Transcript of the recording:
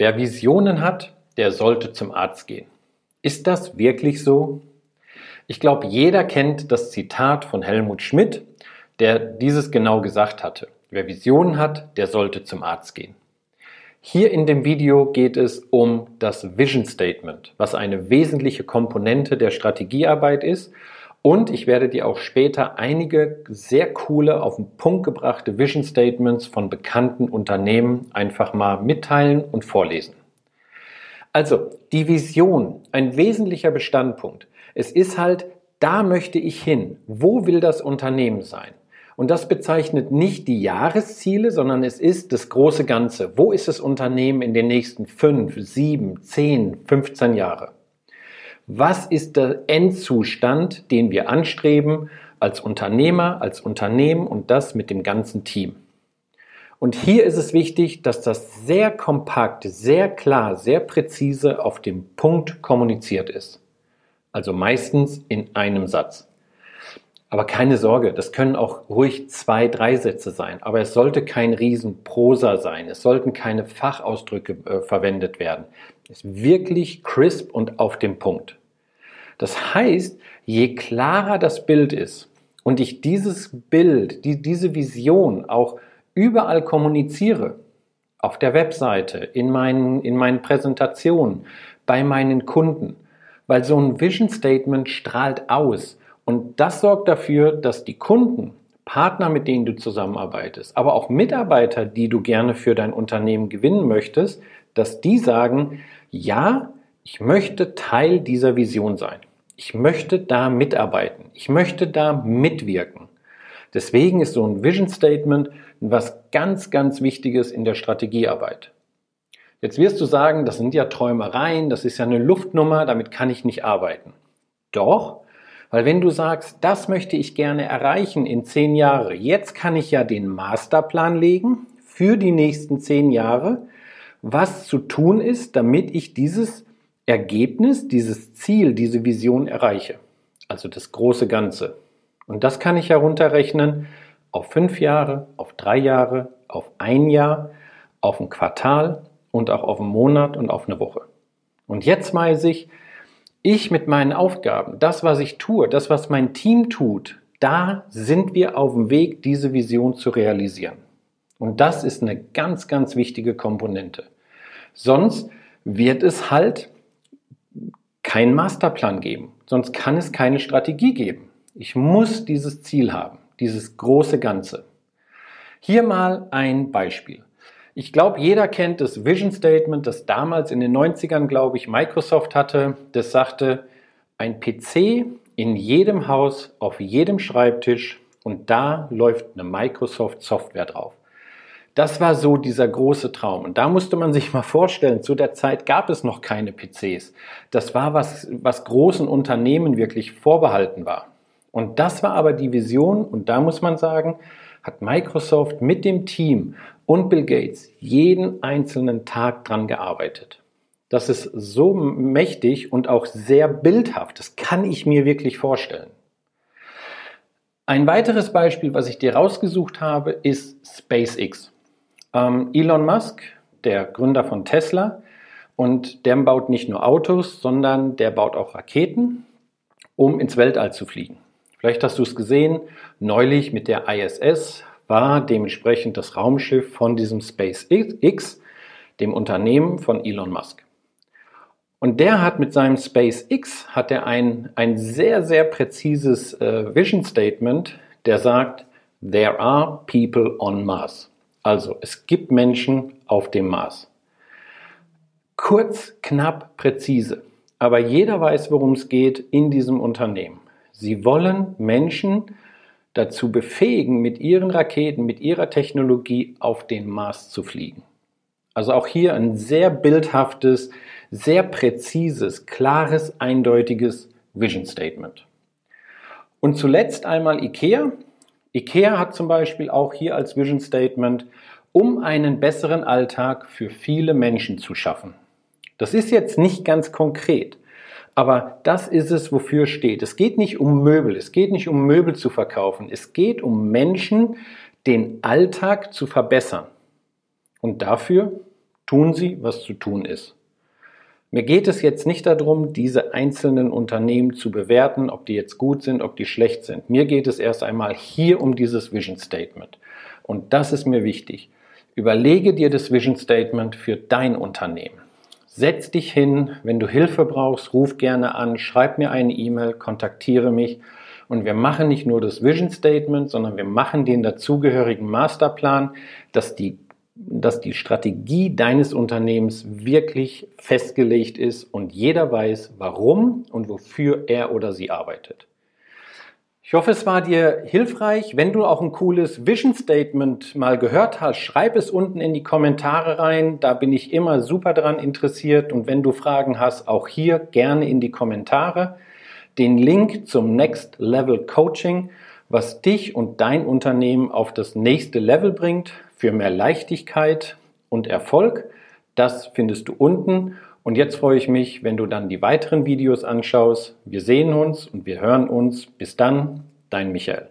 Wer Visionen hat, der sollte zum Arzt gehen. Ist das wirklich so? Ich glaube, jeder kennt das Zitat von Helmut Schmidt, der dieses genau gesagt hatte. Wer Visionen hat, der sollte zum Arzt gehen. Hier in dem Video geht es um das Vision Statement, was eine wesentliche Komponente der Strategiearbeit ist. Und ich werde dir auch später einige sehr coole, auf den Punkt gebrachte Vision Statements von bekannten Unternehmen einfach mal mitteilen und vorlesen. Also, die Vision, ein wesentlicher Bestandpunkt. Es ist halt, da möchte ich hin. Wo will das Unternehmen sein? Und das bezeichnet nicht die Jahresziele, sondern es ist das große Ganze. Wo ist das Unternehmen in den nächsten fünf, sieben, zehn, 15 Jahre? Was ist der Endzustand, den wir anstreben als Unternehmer, als Unternehmen und das mit dem ganzen Team? Und hier ist es wichtig, dass das sehr kompakt, sehr klar, sehr präzise auf dem Punkt kommuniziert ist. Also meistens in einem Satz. Aber keine Sorge, das können auch ruhig zwei, drei Sätze sein. Aber es sollte kein Riesenprosa sein. Es sollten keine Fachausdrücke äh, verwendet werden. Es ist wirklich crisp und auf dem Punkt. Das heißt, je klarer das Bild ist und ich dieses Bild, die, diese Vision auch überall kommuniziere, auf der Webseite, in meinen, in meinen Präsentationen, bei meinen Kunden, weil so ein Vision Statement strahlt aus und das sorgt dafür, dass die Kunden, Partner, mit denen du zusammenarbeitest, aber auch Mitarbeiter, die du gerne für dein Unternehmen gewinnen möchtest, dass die sagen, ja, ich möchte Teil dieser Vision sein. Ich möchte da mitarbeiten. Ich möchte da mitwirken. Deswegen ist so ein Vision Statement was ganz, ganz Wichtiges in der Strategiearbeit. Jetzt wirst du sagen, das sind ja Träumereien, das ist ja eine Luftnummer, damit kann ich nicht arbeiten. Doch, weil wenn du sagst, das möchte ich gerne erreichen in zehn Jahre, jetzt kann ich ja den Masterplan legen für die nächsten zehn Jahre, was zu tun ist, damit ich dieses Ergebnis, dieses Ziel, diese Vision erreiche. Also das große Ganze. Und das kann ich herunterrechnen auf fünf Jahre, auf drei Jahre, auf ein Jahr, auf ein Quartal und auch auf einen Monat und auf eine Woche. Und jetzt weiß ich, ich mit meinen Aufgaben, das, was ich tue, das, was mein Team tut, da sind wir auf dem Weg, diese Vision zu realisieren. Und das ist eine ganz, ganz wichtige Komponente. Sonst wird es halt keinen Masterplan geben. Sonst kann es keine Strategie geben. Ich muss dieses Ziel haben, dieses große Ganze. Hier mal ein Beispiel. Ich glaube, jeder kennt das Vision Statement, das damals in den 90ern, glaube ich, Microsoft hatte. Das sagte, ein PC in jedem Haus, auf jedem Schreibtisch und da läuft eine Microsoft Software drauf. Das war so dieser große Traum. Und da musste man sich mal vorstellen, zu der Zeit gab es noch keine PCs. Das war was, was großen Unternehmen wirklich vorbehalten war. Und das war aber die Vision. Und da muss man sagen, hat Microsoft mit dem Team und Bill Gates jeden einzelnen Tag dran gearbeitet. Das ist so mächtig und auch sehr bildhaft. Das kann ich mir wirklich vorstellen. Ein weiteres Beispiel, was ich dir rausgesucht habe, ist SpaceX. Ähm, Elon Musk, der Gründer von Tesla, und der baut nicht nur Autos, sondern der baut auch Raketen, um ins Weltall zu fliegen. Vielleicht hast du es gesehen, neulich mit der ISS war dementsprechend das Raumschiff von diesem SpaceX, dem Unternehmen von Elon Musk. Und der hat mit seinem SpaceX hat er ein, ein sehr, sehr präzises äh, Vision Statement, der sagt, there are people on Mars. Also es gibt Menschen auf dem Mars. Kurz, knapp, präzise. Aber jeder weiß, worum es geht in diesem Unternehmen. Sie wollen Menschen dazu befähigen, mit ihren Raketen, mit ihrer Technologie auf den Mars zu fliegen. Also auch hier ein sehr bildhaftes, sehr präzises, klares, eindeutiges Vision Statement. Und zuletzt einmal IKEA. IKEA hat zum Beispiel auch hier als Vision Statement, um einen besseren Alltag für viele Menschen zu schaffen. Das ist jetzt nicht ganz konkret, aber das ist es, wofür steht. Es geht nicht um Möbel, es geht nicht um Möbel zu verkaufen, es geht um Menschen, den Alltag zu verbessern. Und dafür Tun Sie, was zu tun ist. Mir geht es jetzt nicht darum, diese einzelnen Unternehmen zu bewerten, ob die jetzt gut sind, ob die schlecht sind. Mir geht es erst einmal hier um dieses Vision Statement. Und das ist mir wichtig. Überlege dir das Vision Statement für dein Unternehmen. Setz dich hin, wenn du Hilfe brauchst, ruf gerne an, schreib mir eine E-Mail, kontaktiere mich und wir machen nicht nur das Vision Statement, sondern wir machen den dazugehörigen Masterplan, dass die dass die Strategie deines Unternehmens wirklich festgelegt ist und jeder weiß, warum und wofür er oder sie arbeitet. Ich hoffe, es war dir hilfreich. Wenn du auch ein cooles Vision Statement mal gehört hast, schreib es unten in die Kommentare rein. Da bin ich immer super dran interessiert. Und wenn du Fragen hast, auch hier gerne in die Kommentare. Den Link zum Next Level Coaching, was dich und dein Unternehmen auf das nächste Level bringt, für mehr Leichtigkeit und Erfolg. Das findest du unten. Und jetzt freue ich mich, wenn du dann die weiteren Videos anschaust. Wir sehen uns und wir hören uns. Bis dann, dein Michael.